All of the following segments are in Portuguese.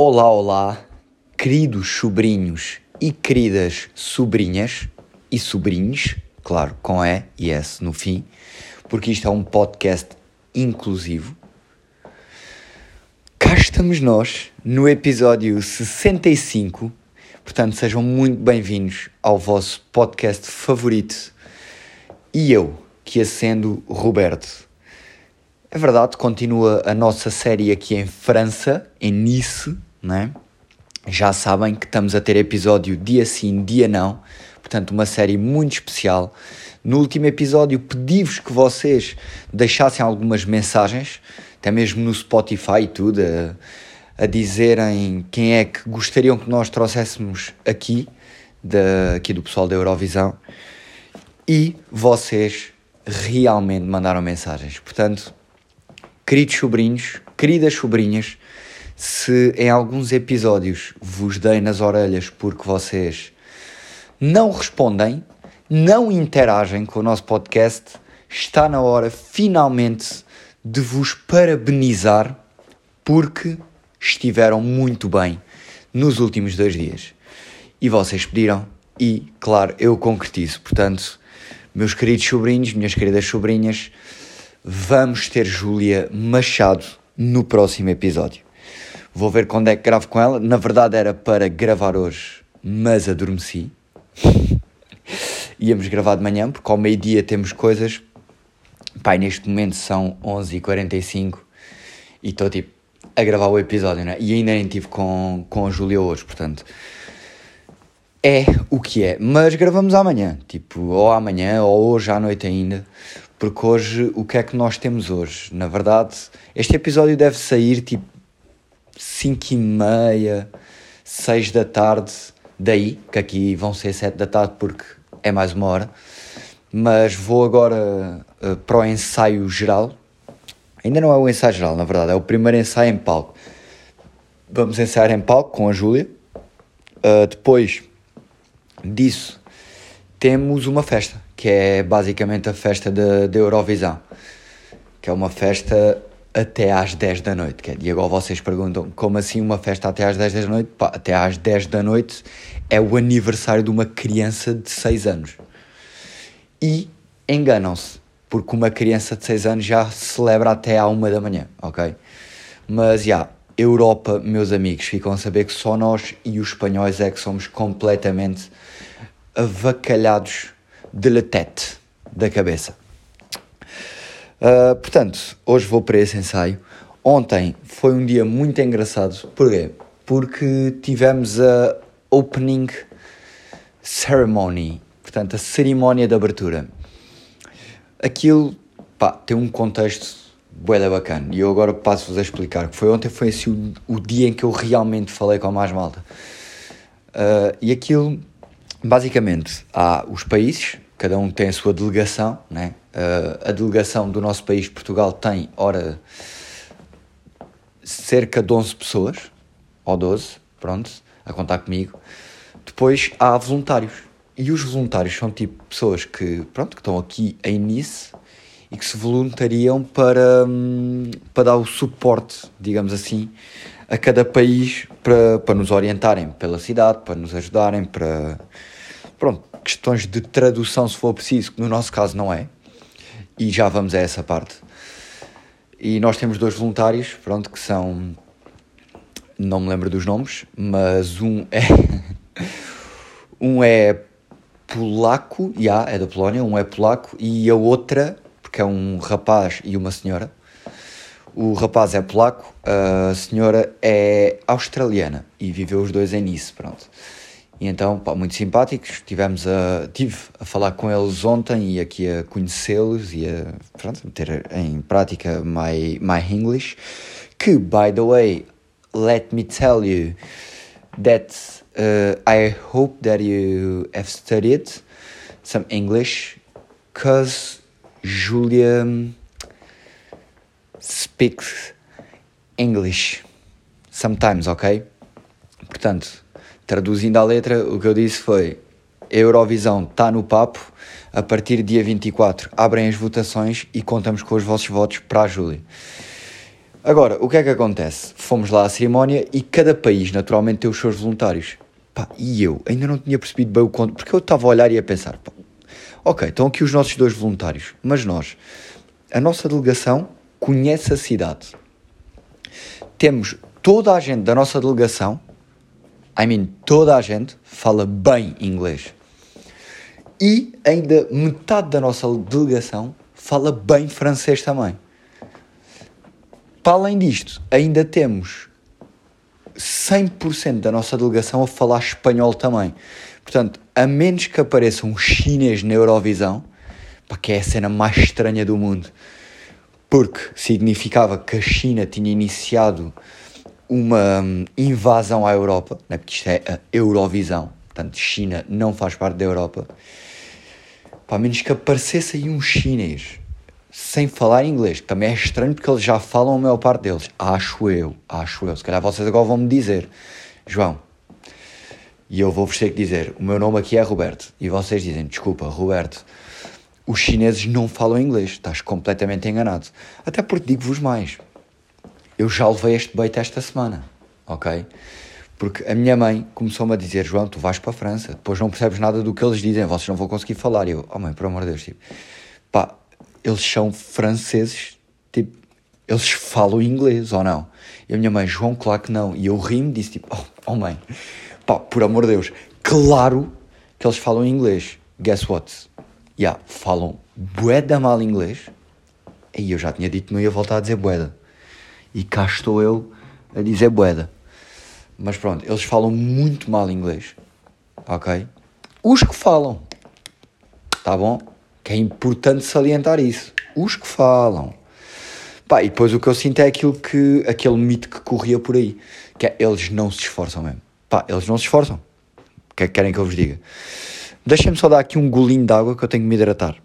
Olá, olá, queridos sobrinhos e queridas sobrinhas e sobrinhos, claro, com E e S no fim, porque isto é um podcast inclusivo. Cá estamos nós no episódio 65, portanto sejam muito bem-vindos ao vosso podcast favorito e eu, que acendo Roberto. É verdade, continua a nossa série aqui em França, em Nice, né? Já sabem que estamos a ter episódio dia sim, dia não. Portanto, uma série muito especial. No último episódio pedi-vos que vocês deixassem algumas mensagens, até mesmo no Spotify e tudo, a, a dizerem quem é que gostariam que nós trouxéssemos aqui, da, aqui do pessoal da Eurovisão. E vocês realmente mandaram mensagens. Portanto, queridos sobrinhos, queridas sobrinhas, se em alguns episódios vos dei nas orelhas porque vocês não respondem, não interagem com o nosso podcast, está na hora finalmente de vos parabenizar porque estiveram muito bem nos últimos dois dias. E vocês pediram, e claro, eu concretizo. Portanto, meus queridos sobrinhos, minhas queridas sobrinhas, vamos ter Júlia Machado no próximo episódio. Vou ver quando é que gravo com ela. Na verdade era para gravar hoje, mas adormeci. Íamos gravar de manhã, porque ao meio-dia temos coisas. Pai, neste momento são 11h45 e estou tipo a gravar o episódio, né? E ainda nem tive com, com a Júlia hoje, portanto. É o que é. Mas gravamos amanhã, tipo, ou amanhã ou hoje à noite ainda. Porque hoje, o que é que nós temos hoje? Na verdade, este episódio deve sair tipo 5 e meia, 6 da tarde, daí, que aqui vão ser 7 da tarde porque é mais uma hora, mas vou agora uh, para o ensaio geral. Ainda não é o ensaio geral, na verdade, é o primeiro ensaio em palco. Vamos ensaiar em palco com a Júlia. Uh, depois disso, temos uma festa, que é basicamente a festa da Eurovisão, que é uma festa até às 10 da noite. É, e agora vocês perguntam como assim uma festa até às 10 da noite? Pá, até às 10 da noite é o aniversário de uma criança de 6 anos. E enganam-se, porque uma criança de 6 anos já celebra até à 1 da manhã, ok? Mas já, yeah, Europa, meus amigos, ficam a saber que só nós e os espanhóis é que somos completamente avacalhados de la tête, da cabeça. Uh, portanto, hoje vou para esse ensaio. Ontem foi um dia muito engraçado. Porquê? Porque tivemos a opening ceremony, portanto, a cerimónia de abertura. Aquilo, pá, tem um contexto bué bacana e eu agora passo-vos a explicar. Que foi ontem foi assim o, o, dia em que eu realmente falei com a mais malta. Uh, e aquilo, basicamente, há os países, cada um tem a sua delegação, né? A delegação do nosso país, Portugal, tem, ora, cerca de 11 pessoas, ou 12, pronto, a contar comigo. Depois há voluntários. E os voluntários são tipo pessoas que, pronto, que estão aqui em Nice e que se voluntariam para, hum, para dar o suporte, digamos assim, a cada país para, para nos orientarem pela cidade, para nos ajudarem, para, pronto, questões de tradução se for preciso, que no nosso caso não é, e já vamos a essa parte. E nós temos dois voluntários, pronto, que são. Não me lembro dos nomes, mas um é. um é polaco, já, yeah, é da Polónia, um é polaco, e a outra, porque é um rapaz e uma senhora. O rapaz é polaco, a senhora é australiana e viveu os dois em Nice, pronto. E então, pá, muito simpáticos, tivemos a, tive a falar com eles ontem e aqui a conhecê-los e a pronto, meter em prática my, my English, que, by the way, let me tell you that uh, I hope that you have studied some English, because Julia speaks English sometimes, ok? Portanto, Traduzindo a letra, o que eu disse foi: Eurovisão está no papo. A partir do dia 24 abrem as votações e contamos com os vossos votos para a Júlia. Agora, o que é que acontece? Fomos lá à cerimónia e cada país naturalmente tem os seus voluntários. Pá, e eu ainda não tinha percebido bem o conto, porque eu estava a olhar e a pensar, pá, ok, estão aqui os nossos dois voluntários, mas nós, a nossa delegação conhece a cidade. Temos toda a gente da nossa delegação, I mean, toda a gente fala bem inglês. E ainda metade da nossa delegação fala bem francês também. Para além disto, ainda temos 100% da nossa delegação a falar espanhol também. Portanto, a menos que apareça um chinês na Eurovisão, que é a cena mais estranha do mundo, porque significava que a China tinha iniciado uma hum, invasão à Europa, né, porque isto é a Eurovisão, portanto, China não faz parte da Europa. Pá, a menos que aparecesse aí um chinês sem falar inglês, que também é estranho porque eles já falam a maior parte deles. Acho eu, acho eu. Se calhar vocês agora vão me dizer, João, e eu vou-vos ter que dizer, o meu nome aqui é Roberto. E vocês dizem, desculpa, Roberto, os chineses não falam inglês, estás completamente enganado. Até porque digo-vos mais, eu já levei este bait esta semana, ok? Porque a minha mãe começou-me a dizer, João, tu vais para a França, depois não percebes nada do que eles dizem, vocês não vão conseguir falar. E eu, oh mãe, por amor de Deus, tipo, pá, eles são franceses, tipo, eles falam inglês ou não? E a minha mãe, João, claro que não. E eu ri-me disse, tipo, oh, oh mãe, pá, por amor de Deus, claro que eles falam inglês. Guess what? Yeah, falam bué mal inglês. E eu já tinha dito que não ia voltar a dizer bueda. E cá estou eu a dizer bueda. Mas pronto, eles falam muito mal inglês. Ok? Os que falam. Tá bom? Que é importante salientar isso. Os que falam. Pá, e depois o que eu sinto é aquilo que, aquele mito que corria por aí. Que é, eles não se esforçam mesmo. Pá, eles não se esforçam. O que é que querem que eu vos diga? Deixem-me só dar aqui um golinho de água que eu tenho que me hidratar.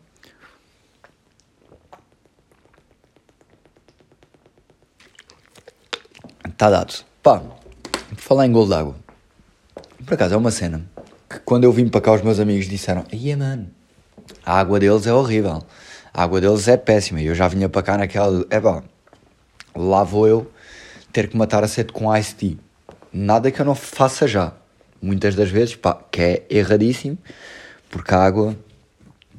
Está dado. Pá, por falar em golo de água. Por acaso é uma cena que quando eu vim para cá os meus amigos disseram Aí, mano, a água deles é horrível. A água deles é péssima. E eu já vinha para cá naquela. É bom, lá vou eu ter que matar a sede com ice tea. Nada que eu não faça já. Muitas das vezes, pá, que é erradíssimo, porque a água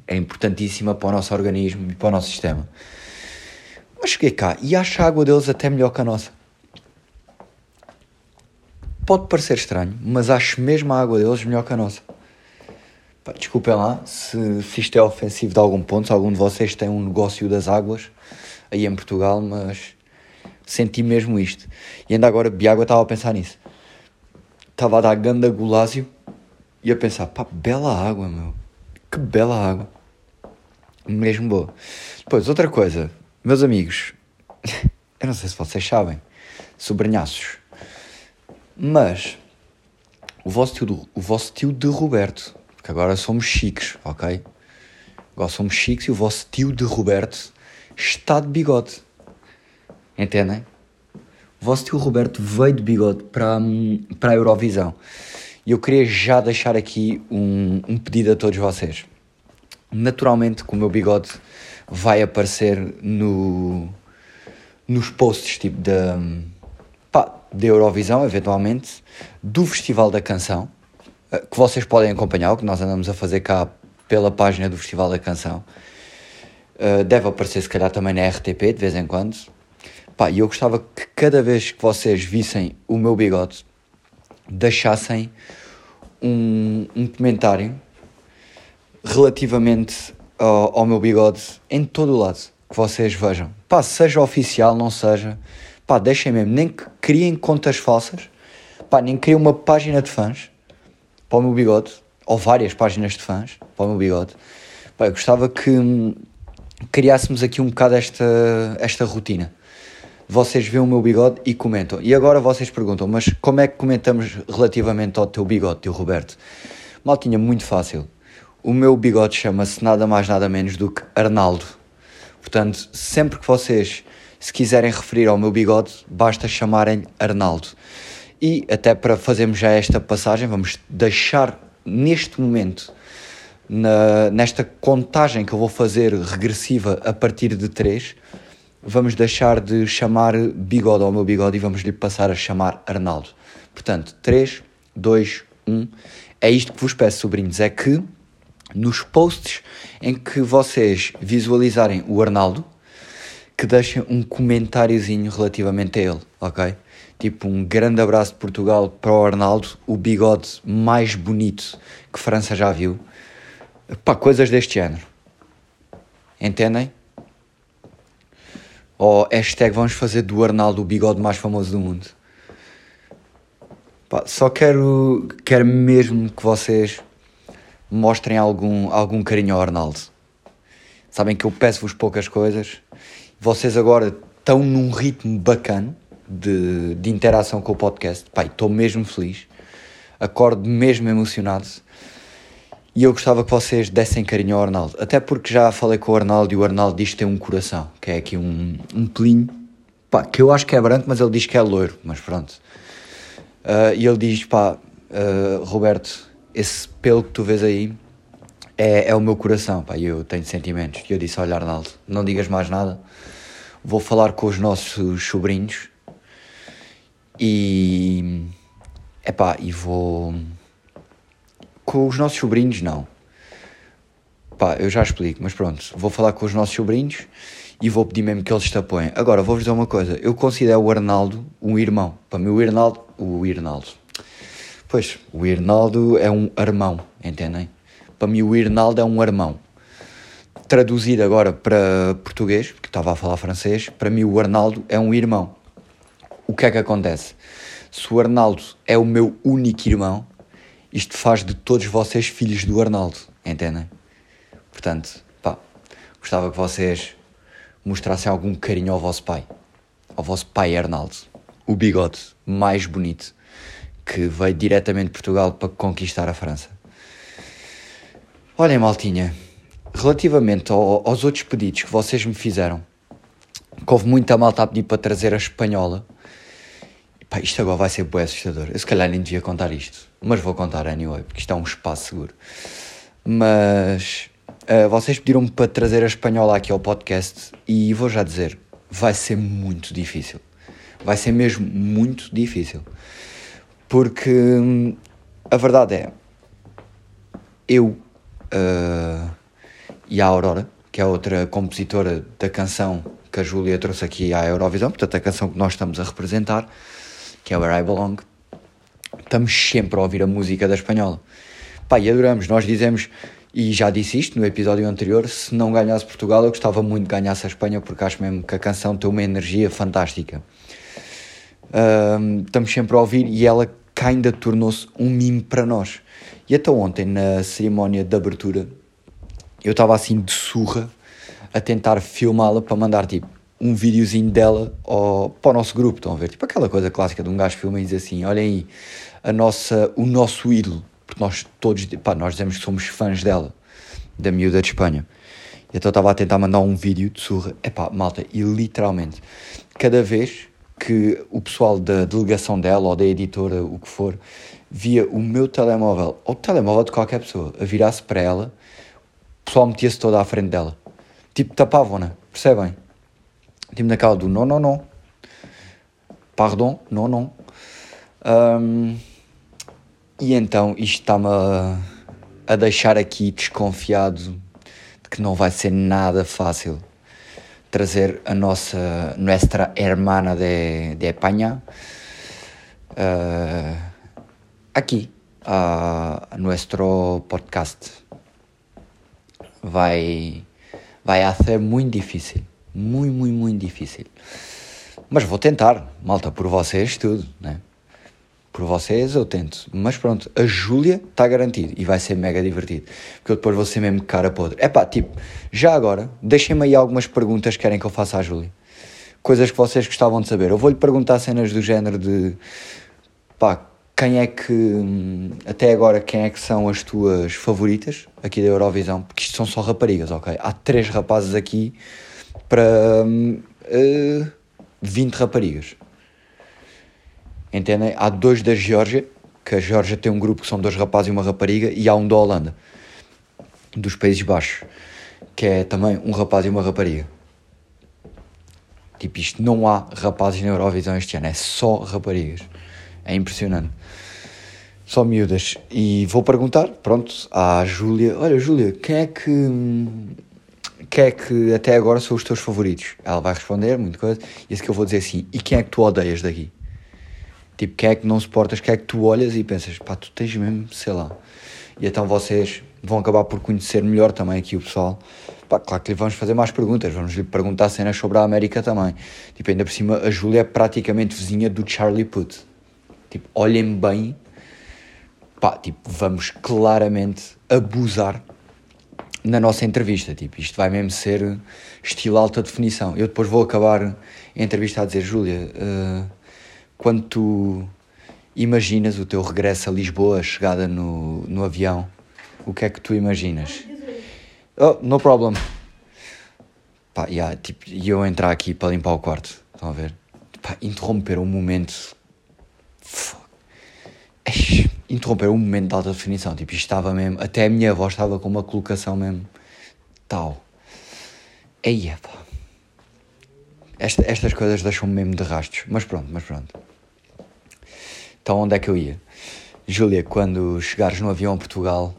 é importantíssima para o nosso organismo e para o nosso sistema. Mas cheguei cá e acho a água deles até melhor que a nossa. Pode parecer estranho, mas acho mesmo a água deles melhor que a nossa. Pá, desculpem lá se, se isto é ofensivo de algum ponto, se algum de vocês tem um negócio das águas aí em Portugal, mas senti mesmo isto. E ainda agora, Biágua, estava a pensar nisso. Estava a dar ganda golásio e a pensar, pá, bela água, meu. Que bela água. Mesmo boa. Depois, outra coisa, meus amigos, eu não sei se vocês sabem, sobrinhaços, mas o vosso tio, o vosso tio de Roberto que agora somos chiques, ok? Agora somos chiques e o vosso tio de Roberto está de bigode. Entendem? O vosso tio Roberto veio de bigode para, para a Eurovisão. E eu queria já deixar aqui um, um pedido a todos vocês. Naturalmente que o meu bigode vai aparecer no, nos posts tipo da, da Eurovisão, eventualmente, do Festival da Canção eh, que vocês podem acompanhar, o que nós andamos a fazer cá pela página do Festival da Canção. Uh, deve aparecer se calhar também na RTP de vez em quando. Pá, e eu gostava que cada vez que vocês vissem o meu bigode, deixassem um, um comentário relativamente ao, ao, meu bigode em todo o lado que vocês vejam. Pá, seja oficial, não seja. Pá, deixem mesmo. Nem que criem contas falsas. Pá, nem criem uma página de fãs para o meu bigode, ou várias páginas de fãs para o meu bigode. Pá, eu gostava que hum, criássemos aqui um bocado esta, esta rotina. Vocês veem o meu bigode e comentam. E agora vocês perguntam, mas como é que comentamos relativamente ao teu bigode, teu Roberto? Maltinha, muito fácil. O meu bigode chama-se nada mais nada menos do que Arnaldo. Portanto, sempre que vocês se quiserem referir ao meu bigode, basta chamarem Arnaldo. E até para fazermos já esta passagem, vamos deixar neste momento, na, nesta contagem que eu vou fazer regressiva a partir de 3, vamos deixar de chamar bigode ao meu bigode e vamos lhe passar a chamar Arnaldo. Portanto, 3, 2, 1. É isto que vos peço, sobrinhos, é que nos posts em que vocês visualizarem o Arnaldo, que deixem um comentáriozinho relativamente a ele, ok? Tipo, um grande abraço de Portugal para o Arnaldo, o bigode mais bonito que França já viu. Pá, coisas deste género. Entendem? Ou hashtag vamos fazer do Arnaldo o bigode mais famoso do mundo. Pá, só quero, quero mesmo que vocês mostrem algum, algum carinho ao Arnaldo. Sabem que eu peço-vos poucas coisas. Vocês agora estão num ritmo bacana de, de interação com o podcast. Pai, estou mesmo feliz. Acordo mesmo emocionado. E eu gostava que vocês dessem carinho ao Arnaldo. Até porque já falei com o Arnaldo e o Arnaldo diz que tem um coração, que é aqui um, um pelinho. Pá, que eu acho que é branco, mas ele diz que é loiro. Mas pronto. Uh, e ele diz: pá, uh, Roberto, esse pelo que tu vês aí é, é o meu coração, pá, eu tenho sentimentos. E eu disse: olha, Arnaldo, não digas mais nada. Vou falar com os nossos sobrinhos e. Epá, e vou com os nossos sobrinhos, não. Pá, eu já explico, mas pronto, vou falar com os nossos sobrinhos e vou pedir mesmo que eles te apoiem. Agora, vou-vos dizer uma coisa, eu considero o Arnaldo um irmão. Para mim, o Arnaldo, o Irnaldo. Pois, o Irnaldo é um irmão, entendem? Para mim, o Irnaldo é um irmão. Traduzido agora para português, porque estava a falar francês, para mim, o Arnaldo é um irmão. O que é que acontece? Se o Arnaldo é o meu único irmão, isto faz de todos vocês filhos do Arnaldo, entendem? Portanto, pá, gostava que vocês mostrassem algum carinho ao vosso pai, ao vosso pai Arnaldo, o bigode mais bonito que veio diretamente de Portugal para conquistar a França. Olhem, Maltinha, relativamente ao, aos outros pedidos que vocês me fizeram, que houve muita malta a pedir para trazer a espanhola, Pá, isto agora vai ser bem assustador. Eu se calhar nem devia contar isto, mas vou contar anyway, porque isto é um espaço seguro. Mas uh, vocês pediram-me para trazer a espanhola aqui ao podcast e vou já dizer, vai ser muito difícil. Vai ser mesmo muito difícil. Porque hum, a verdade é, eu uh, e a Aurora, que é outra compositora da canção que a Júlia trouxe aqui à Eurovisão, portanto a canção que nós estamos a representar, que é Where I Belong, estamos sempre a ouvir a música da espanhola. Pá, e adoramos. Nós dizemos, e já disse isto no episódio anterior, se não ganhasse Portugal, eu gostava muito de ganhasse a Espanha, porque acho mesmo que a canção tem uma energia fantástica. Um, estamos sempre a ouvir e ela ainda tornou-se um mime para nós. E até ontem, na cerimónia de abertura, eu estava assim de surra a tentar filmá-la para mandar tipo um videozinho dela ao, para o nosso grupo, estão a ver? Tipo aquela coisa clássica de um gajo filma e diz assim, olhem aí, a nossa, o nosso ídolo, porque nós todos, pá, nós dizemos que somos fãs dela, da miúda de Espanha. E então estava a tentar mandar um vídeo de surra, epá, malta, e literalmente, cada vez que o pessoal da delegação dela ou da editora, o que for, via o meu telemóvel, ou o telemóvel de qualquer pessoa, a virar-se para ela, o pessoal metia-se toda à frente dela. Tipo, tapavam-na, percebem? Tipo naquela do não, não, não. Pardon, não, não. Um, e então isto está-me a, a, deixar aqui desconfiado de que não vai ser nada fácil trazer a nossa, nossa hermana de, de Espanha uh, aqui a, a nosso podcast. Vai, vai ser muito difícil muito, muito, muito difícil. Mas vou tentar, malta, por vocês tudo, né? Por vocês eu tento. Mas pronto, a Júlia está garantido e vai ser mega divertido. Porque eu depois vou ser mesmo cara podre. É pá, tipo, já agora, deixem-me aí algumas perguntas que querem que eu faça à Júlia. Coisas que vocês gostavam de saber. Eu vou-lhe perguntar cenas do género de pá, quem é que, até agora, quem é que são as tuas favoritas aqui da Eurovisão? Porque isto são só raparigas, ok? Há três rapazes aqui para uh, 20 raparigas. Entendem? Há dois da Geórgia, que a Geórgia tem um grupo que são dois rapazes e uma rapariga, e há um da Holanda, dos Países Baixos, que é também um rapaz e uma rapariga. Tipo, isto não há rapazes na Eurovisão este ano, é só raparigas. É impressionante. Só miúdas. E vou perguntar, pronto, à Júlia: Olha, Júlia, quem é que. Quem é que até agora são os teus favoritos? Ela vai responder, muita coisa. E esse que eu vou dizer assim: E quem é que tu odeias daqui? Tipo, quem é que não suportas? Quem é que tu olhas e pensas: Pá, tu tens mesmo, sei lá. E então vocês vão acabar por conhecer melhor também aqui o pessoal. Pá, claro que lhe vamos fazer mais perguntas, vamos lhe perguntar cenas sobre a América também. Tipo, ainda por cima, a Júlia é praticamente vizinha do Charlie Puth. Tipo, olhem bem, pá, tipo, vamos claramente abusar na nossa entrevista. Tipo, isto vai mesmo ser estilo alta definição. Eu depois vou acabar a entrevista a dizer, Júlia, uh, quando tu imaginas o teu regresso a Lisboa, a chegada no, no avião, o que é que tu imaginas? Oh, no problem. Pá, yeah, tipo, e eu entrar aqui para limpar o quarto, estão a ver? Pá, interromper um momento. Interromper um momento de alta definição. Tipo, estava mesmo. Até a minha voz estava com uma colocação mesmo. Tal. Eia, pá. Esta, estas coisas deixam-me mesmo de rastros. Mas pronto, mas pronto. Então onde é que eu ia? Júlia, quando chegares no avião a Portugal,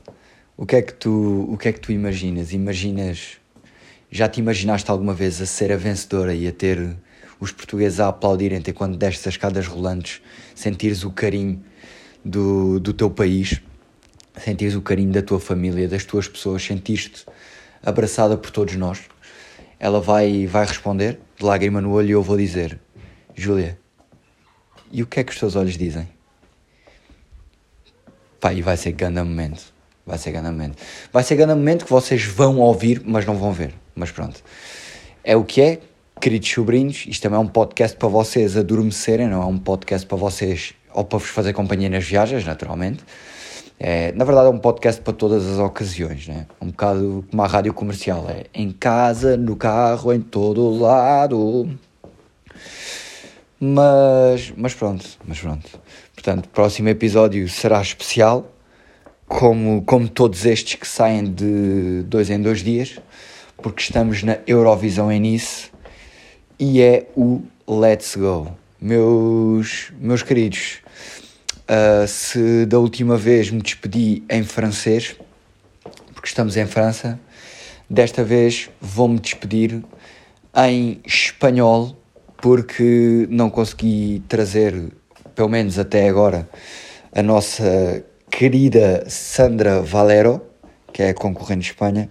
o que é que tu, o que é que tu imaginas? Imaginas já te imaginaste alguma vez a ser a vencedora e a ter os portugueses a aplaudirem-te quando destes as escadas rolantes, sentires o carinho do, do teu país, sentires o carinho da tua família, das tuas pessoas, sentiste abraçada por todos nós? Ela vai, vai responder, de lágrima no olho, e eu vou dizer: Júlia, e o que é que os teus olhos dizem? Pá, e vai ser grande momento. Vai ser grande momento. Vai ser grande momento que vocês vão ouvir, mas não vão ver. Mas pronto. É o que é, queridos sobrinhos. Isto também é um podcast para vocês adormecerem, não é um podcast para vocês ou para vos fazer companhia nas viagens, naturalmente. É, na verdade, é um podcast para todas as ocasiões, né? Um bocado como a rádio comercial. É em casa, no carro, em todo lado. Mas, mas pronto, mas pronto. Portanto, o próximo episódio será especial, como, como todos estes que saem de dois em dois dias, porque estamos na Eurovisão em Nice e é o Let's Go. Meus, meus queridos, uh, se da última vez me despedi em francês, porque estamos em França, desta vez vou-me despedir em espanhol porque não consegui trazer, pelo menos até agora, a nossa querida Sandra Valero, que é concorrente de Espanha,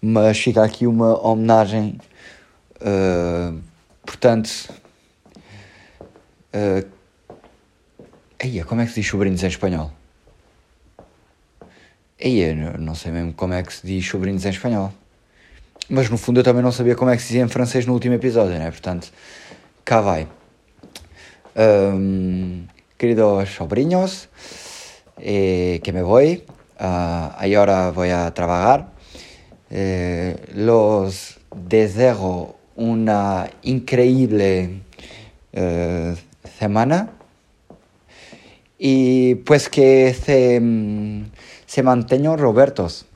mas fica aqui uma homenagem, uh, portanto. Uh, Eia, como é que se diz sobrinhos em espanhol? Eia, não sei mesmo como é que se diz sobrinhos em espanhol. Mas no fundo eu também não sabia como é que se dizia em francês no último episódio, né? Portanto, cá vai. Um, queridos sobrinhos, eh, que me voy. Uh, ahora voy a trabajar. Eh, los deseo una increíble eh, semana y pues que se, se mantengan Robertos.